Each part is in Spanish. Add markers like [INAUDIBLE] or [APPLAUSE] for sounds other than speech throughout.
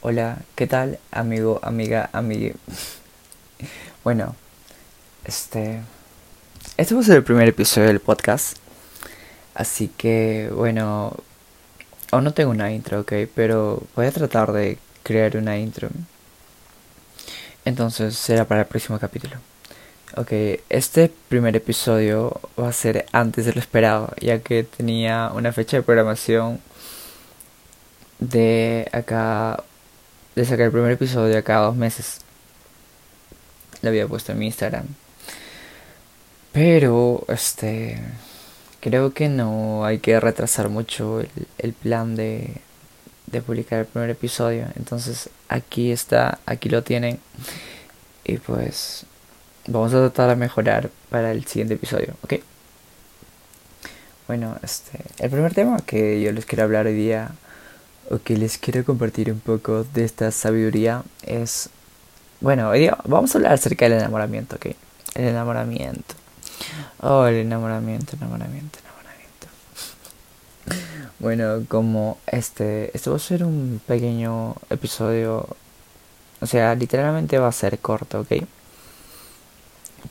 Hola, ¿qué tal, amigo, amiga, amigue? [LAUGHS] Bueno, este. Este va a ser el primer episodio del podcast. Así que, bueno. Aún no tengo una intro, ok, pero voy a tratar de crear una intro. Entonces será para el próximo capítulo. Ok, este primer episodio va a ser antes de lo esperado, ya que tenía una fecha de programación de acá de sacar el primer episodio cada dos meses. Lo había puesto en mi Instagram. Pero, este. Creo que no hay que retrasar mucho el, el plan de, de publicar el primer episodio. Entonces, aquí está, aquí lo tienen. Y pues, vamos a tratar de mejorar para el siguiente episodio, ¿ok? Bueno, este, el primer tema que yo les quiero hablar hoy día o que les quiero compartir un poco de esta sabiduría es, bueno, vamos a hablar acerca del enamoramiento, ¿ok? El enamoramiento. Oh, el enamoramiento, enamoramiento, enamoramiento. Bueno, como este, este va a ser un pequeño episodio, o sea, literalmente va a ser corto, ¿ok?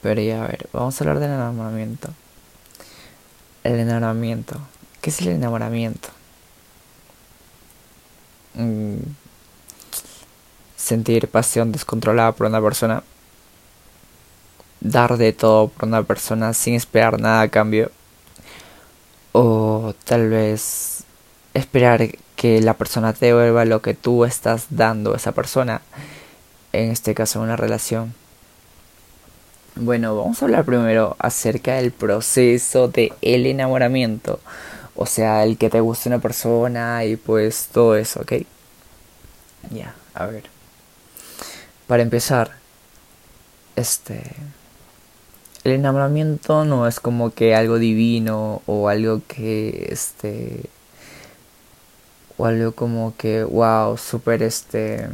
Pero ya, a ver, vamos a hablar del enamoramiento. El enamoramiento. ¿Qué es el enamoramiento? Mm, sentir pasión descontrolada por una persona, dar de todo por una persona sin esperar nada a cambio, o tal vez esperar que la persona te devuelva lo que tú estás dando a esa persona, en este caso una relación. Bueno, vamos a hablar primero acerca del proceso de el enamoramiento. O sea, el que te guste una persona y pues todo eso, ¿ok? Ya, a ver. Para empezar, este... El enamoramiento no es como que algo divino o algo que, este... O algo como que, wow, súper, este...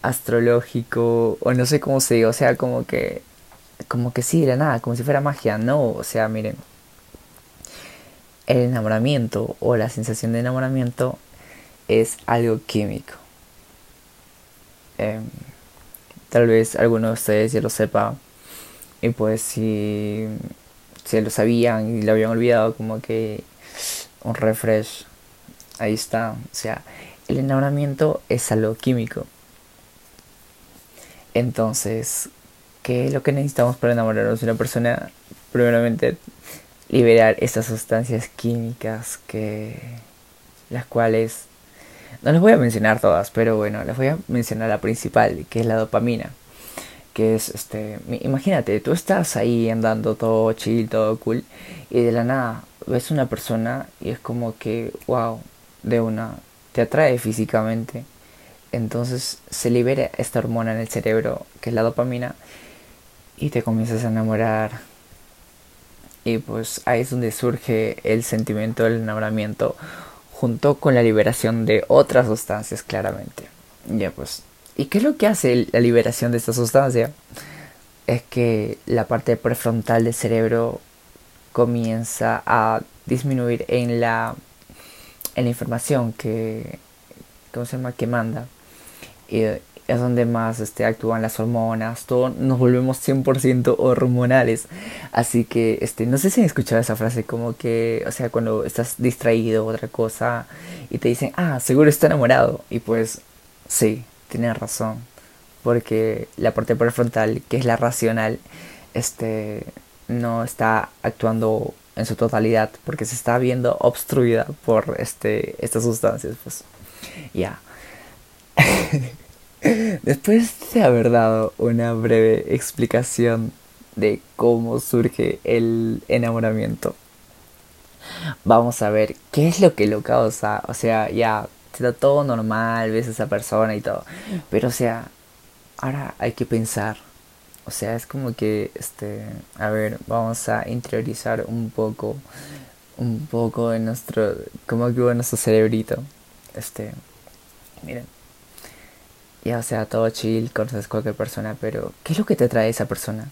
Astrológico, o no sé cómo se diga, o sea, como que... Como que sí, de la nada, como si fuera magia, no, o sea, miren el enamoramiento o la sensación de enamoramiento es algo químico. Em, tal vez alguno de ustedes ya lo sepa. Y pues si se lo sabían y lo habían olvidado, como que un refresh. Ahí está. O sea, el enamoramiento es algo químico. Entonces, ¿qué es lo que necesitamos para enamorarnos de una persona? Primeramente, liberar estas sustancias químicas que las cuales no les voy a mencionar todas, pero bueno, les voy a mencionar la principal, que es la dopamina. Que es, este, imagínate, tú estás ahí andando todo chill, todo cool, y de la nada ves una persona y es como que, wow, de una, te atrae físicamente. Entonces se libera esta hormona en el cerebro, que es la dopamina, y te comienzas a enamorar y pues ahí es donde surge el sentimiento del enamoramiento junto con la liberación de otras sustancias claramente. Ya pues, ¿y qué es lo que hace la liberación de esta sustancia? Es que la parte prefrontal del cerebro comienza a disminuir en la en la información que ¿cómo se llama? que manda es donde más este, actúan las hormonas, todo, nos volvemos 100% hormonales. Así que, este, no sé si han escuchado esa frase como que, o sea, cuando estás distraído otra cosa y te dicen, ah, seguro está enamorado. Y pues, sí, tienes razón. Porque la parte prefrontal, que es la racional, este, no está actuando en su totalidad porque se está viendo obstruida por este, estas sustancias. Pues, ya. [LAUGHS] Después de haber dado una breve explicación de cómo surge el enamoramiento, vamos a ver qué es lo que lo causa. O sea, ya está todo normal, ves a esa persona y todo. Pero, o sea, ahora hay que pensar. O sea, es como que, este, a ver, vamos a interiorizar un poco, un poco en nuestro, como que en nuestro cerebrito. Este, miren ya sea todo chill, conoces cualquier persona, pero ¿qué es lo que te trae esa persona?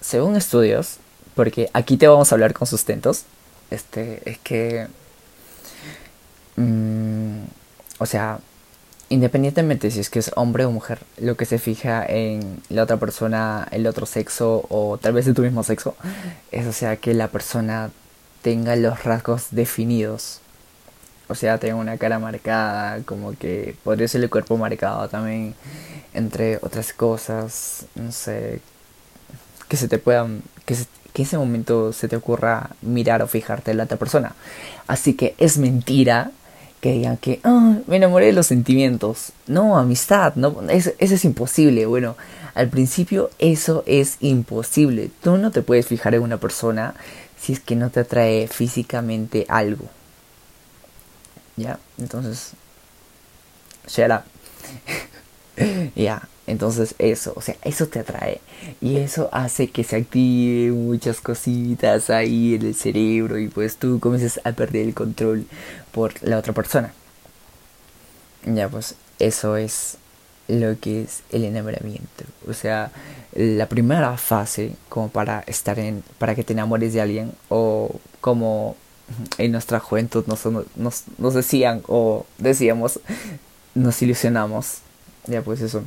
Según estudios, porque aquí te vamos a hablar con sustentos, este, es que mmm, o sea, independientemente si es que es hombre o mujer, lo que se fija en la otra persona, el otro sexo o tal vez de tu mismo sexo, es o sea que la persona tenga los rasgos definidos. O sea, una cara marcada, como que podría ser el cuerpo marcado también, entre otras cosas, no sé, que se te puedan, que, que en ese momento se te ocurra mirar o fijarte en la otra persona. Así que es mentira que digan que ah, me enamoré de los sentimientos. No, amistad, no, eso, eso, es imposible. Bueno, al principio eso es imposible. Tú no te puedes fijar en una persona si es que no te atrae físicamente algo. ¿Ya? Entonces, shut [LAUGHS] ya, entonces eso, o sea, eso te atrae. Y eso hace que se activen muchas cositas ahí en el cerebro y pues tú comiences a perder el control por la otra persona. Ya, pues eso es lo que es el enamoramiento. O sea, la primera fase como para estar en, para que te enamores de alguien o como en nuestra juventud nos, nos, nos decían o decíamos, nos ilusionamos. Ya, pues eso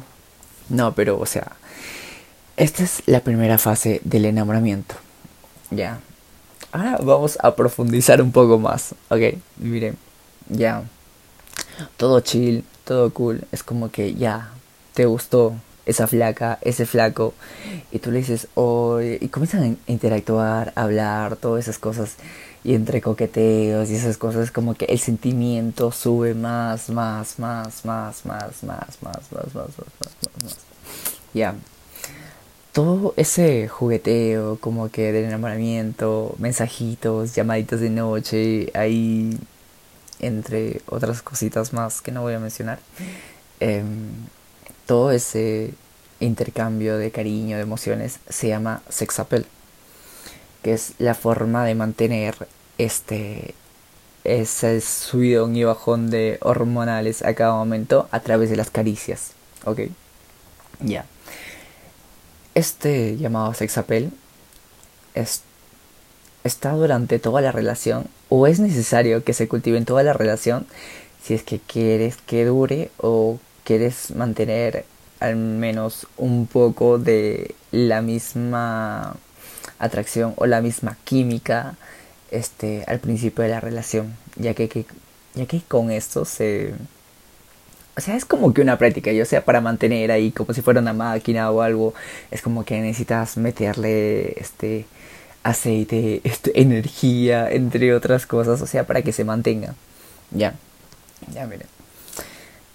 no, pero, o sea, esta es la primera fase del enamoramiento. Ya. Ahora vamos a profundizar un poco más. Ok, miren, ya. Todo chill, todo cool. Es como que ya, te gustó esa flaca, ese flaco. Y tú le dices, oh, y comienzan a interactuar, a hablar, todas esas cosas. Y entre coqueteos y esas cosas, como que el sentimiento sube más, más, más, más, más, más, más, más, más, más, más, más. Ya. Todo ese jugueteo, como que del enamoramiento, mensajitos, llamaditos de noche, ahí, entre otras cositas más que no voy a mencionar. todo ese intercambio de cariño, de emociones, se llama sex appeal, que es la forma de mantener este ese subidón y bajón de hormonales a cada momento a través de las caricias. ¿Ok? Ya. Este llamado sex appeal es, está durante toda la relación o es necesario que se cultive en toda la relación si es que quieres que dure o quieres mantener al menos un poco de la misma atracción o la misma química este al principio de la relación ya que, ya que con esto se o sea es como que una práctica yo sea para mantener ahí como si fuera una máquina o algo es como que necesitas meterle este aceite este, [LAUGHS] energía entre otras cosas o sea para que se mantenga. Ya ya miren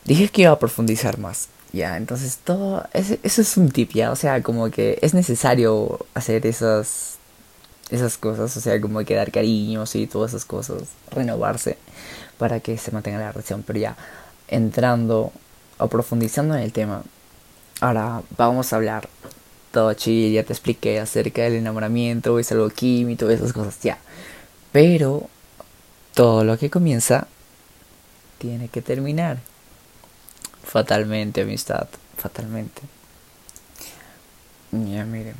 dije que iba a profundizar más ya, entonces todo, eso, es un tip, ya, o sea, como que es necesario hacer esas, esas cosas, o sea, como que dar cariños y todas esas cosas, renovarse para que se mantenga la relación, pero ya, entrando o profundizando en el tema, ahora vamos a hablar todo ya te expliqué acerca del enamoramiento, es algo químico, esas cosas, ya, pero todo lo que comienza tiene que terminar. Fatalmente, amistad. Fatalmente. Ya, miren.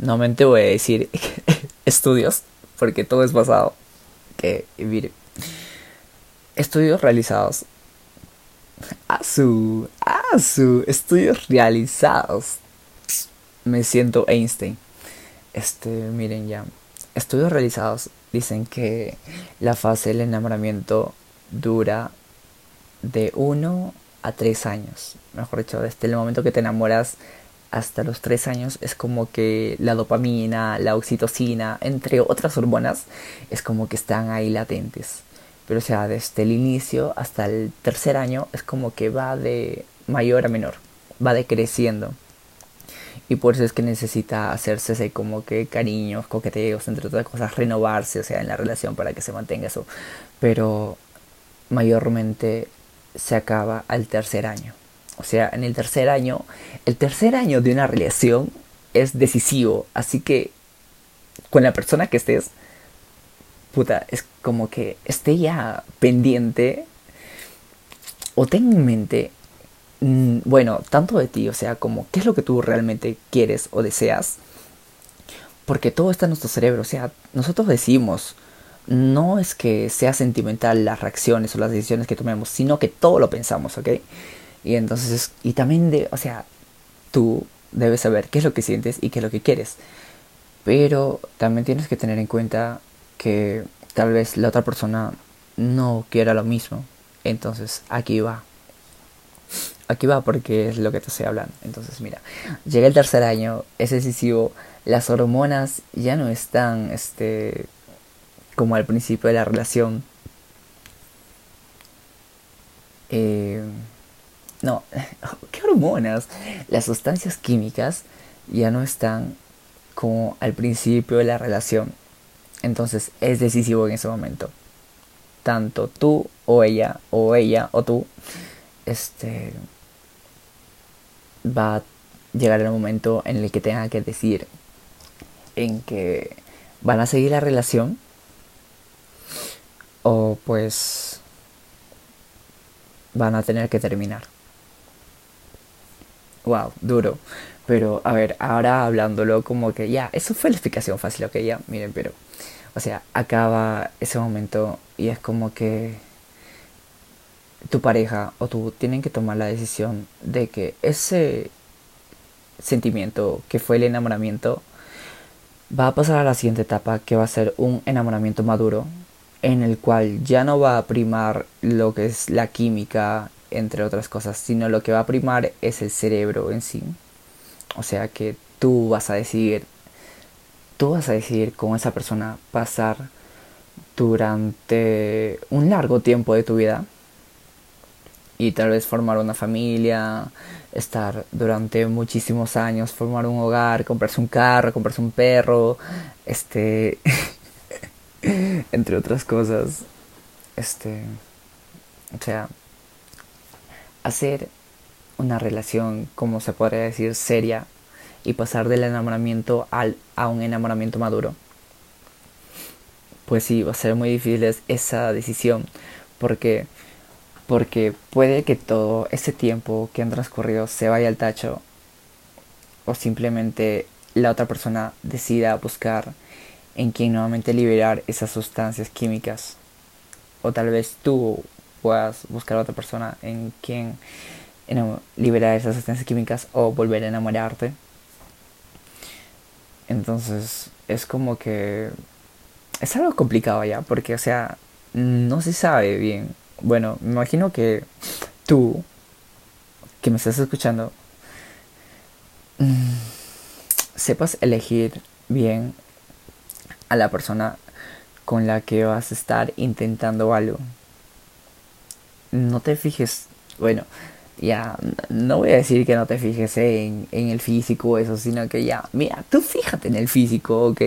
No me voy a decir [LAUGHS] estudios, porque todo es basado. Que, miren. Estudios realizados. A su. A su. Estudios realizados. Me siento Einstein. Este, miren ya. Estudios realizados dicen que la fase del enamoramiento dura de 1 a 3 años. Mejor dicho, desde el momento que te enamoras hasta los 3 años es como que la dopamina, la oxitocina, entre otras hormonas, es como que están ahí latentes. Pero o sea, desde el inicio hasta el tercer año es como que va de mayor a menor, va decreciendo. Y por eso es que necesita hacerse como que cariños, coqueteos, entre otras cosas, renovarse, o sea, en la relación para que se mantenga eso. Pero mayormente se acaba al tercer año. O sea, en el tercer año, el tercer año de una relación es decisivo. Así que con la persona que estés, puta, es como que esté ya pendiente o ten en mente, mm, bueno, tanto de ti, o sea, como qué es lo que tú realmente quieres o deseas. Porque todo está en nuestro cerebro. O sea, nosotros decimos, no es que sea sentimental las reacciones o las decisiones que tomemos, sino que todo lo pensamos, ¿ok? Y entonces, y también de, o sea, tú debes saber qué es lo que sientes y qué es lo que quieres. Pero también tienes que tener en cuenta que tal vez la otra persona no quiera lo mismo. Entonces, aquí va. Aquí va porque es lo que te estoy hablando. Entonces, mira, llega el tercer año, es decisivo, las hormonas ya no están este como al principio de la relación. Eh, no, [LAUGHS] ¿qué hormonas? Las sustancias químicas ya no están como al principio de la relación. Entonces es decisivo en ese momento. Tanto tú o ella, o ella o tú, este va a llegar el momento en el que tenga que decir en que van a seguir la relación o pues van a tener que terminar. Wow, duro. Pero a ver, ahora hablándolo como que ya, eso fue la explicación fácil, ok, ya, miren, pero, o sea, acaba ese momento y es como que tu pareja o tú tienen que tomar la decisión de que ese sentimiento que fue el enamoramiento va a pasar a la siguiente etapa que va a ser un enamoramiento maduro en el cual ya no va a primar lo que es la química, entre otras cosas, sino lo que va a primar es el cerebro en sí. O sea que tú vas a decidir, tú vas a decidir con esa persona pasar durante un largo tiempo de tu vida y tal vez formar una familia, estar durante muchísimos años, formar un hogar, comprarse un carro, comprarse un perro, este [LAUGHS] entre otras cosas, este, o sea, hacer una relación, como se podría decir, seria y pasar del enamoramiento al, a un enamoramiento maduro. Pues sí, va a ser muy difícil esa decisión, porque porque puede que todo ese tiempo que han transcurrido se vaya al tacho o simplemente la otra persona decida buscar en quien nuevamente liberar esas sustancias químicas. O tal vez tú puedas buscar a otra persona en quien liberar esas sustancias químicas o volver a enamorarte. Entonces es como que es algo complicado ya, porque o sea, no se sabe bien. Bueno, me imagino que tú, que me estás escuchando, mm, sepas elegir bien a la persona con la que vas a estar intentando algo. No te fijes, bueno, ya, no voy a decir que no te fijes en, en el físico, eso, sino que ya, mira, tú fíjate en el físico, ok,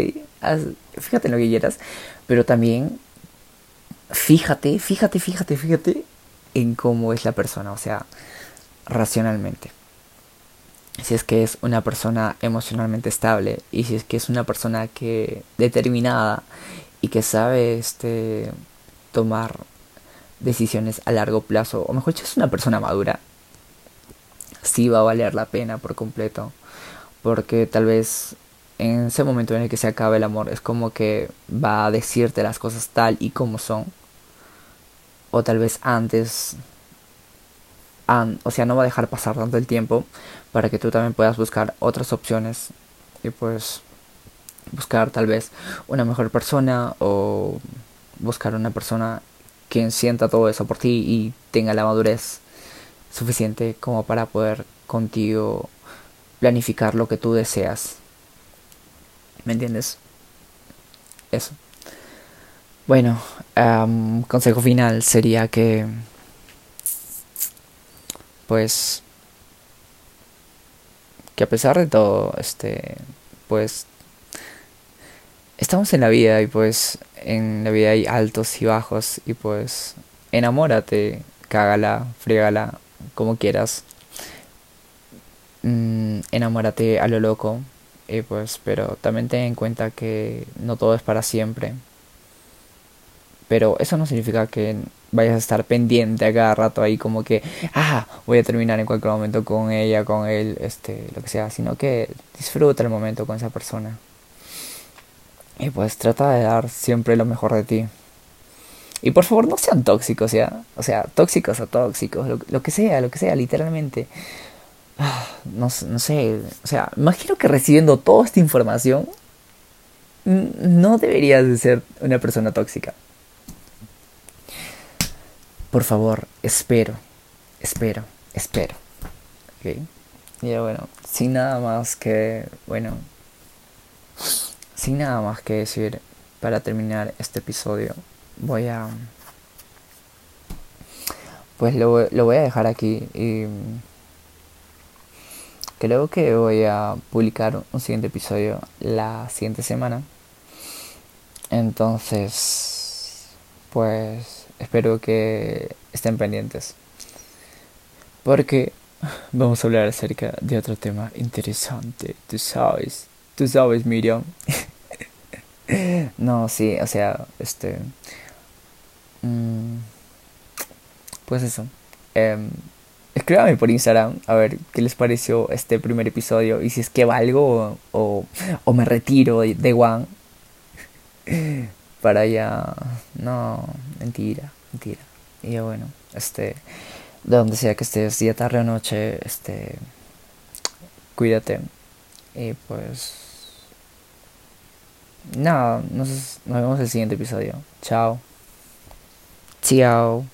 fíjate en lo que quieras, pero también fíjate, fíjate, fíjate, fíjate en cómo es la persona, o sea, racionalmente. Si es que es una persona emocionalmente estable y si es que es una persona que determinada y que sabe este tomar decisiones a largo plazo o mejor dicho es una persona madura sí va a valer la pena por completo porque tal vez en ese momento en el que se acabe el amor es como que va a decirte las cosas tal y como son o tal vez antes o sea, no va a dejar pasar tanto el tiempo para que tú también puedas buscar otras opciones y pues buscar tal vez una mejor persona o buscar una persona quien sienta todo eso por ti y tenga la madurez suficiente como para poder contigo planificar lo que tú deseas. ¿Me entiendes? Eso. Bueno, consejo final sería que pues que a pesar de todo, este, pues estamos en la vida y pues en la vida hay altos y bajos y pues enamórate, cágala, frígala, como quieras. Mm, enamórate a lo loco y pues pero también ten en cuenta que no todo es para siempre. Pero eso no significa que vayas a estar pendiente a cada rato ahí como que, ah, voy a terminar en cualquier momento con ella, con él, este, lo que sea, sino que disfruta el momento con esa persona. Y pues trata de dar siempre lo mejor de ti. Y por favor, no sean tóxicos, ¿ya? O sea, tóxicos o tóxicos, lo, que sea, lo que sea, literalmente. Ah, no, no sé, o sea, imagino que recibiendo toda esta información, no deberías de ser una persona tóxica. Por favor, espero, espero, espero. ¿Ok? Ya bueno, sin nada más que, bueno, sin nada más que decir para terminar este episodio, voy a... Pues lo, lo voy a dejar aquí y creo que voy a publicar un siguiente episodio la siguiente semana. Entonces, pues espero que estén pendientes. Porque vamos a hablar acerca de otro tema interesante. Tú sabes, tú sabes, Miriam. [LAUGHS] [CLEARS THROAT] no, sí, o sea, este... Mm, pues eso. Eh, escríbame por Instagram a ver qué les pareció este primer episodio y si es que valgo o, o, me retiro de, One para ya... No, mentira, mentira. Y bueno, este... De donde sea que estés, día, tarde o noche, este... Cuídate. Y pues... Nada, nos, nos vemos en el siguiente episodio. Chao. Chao.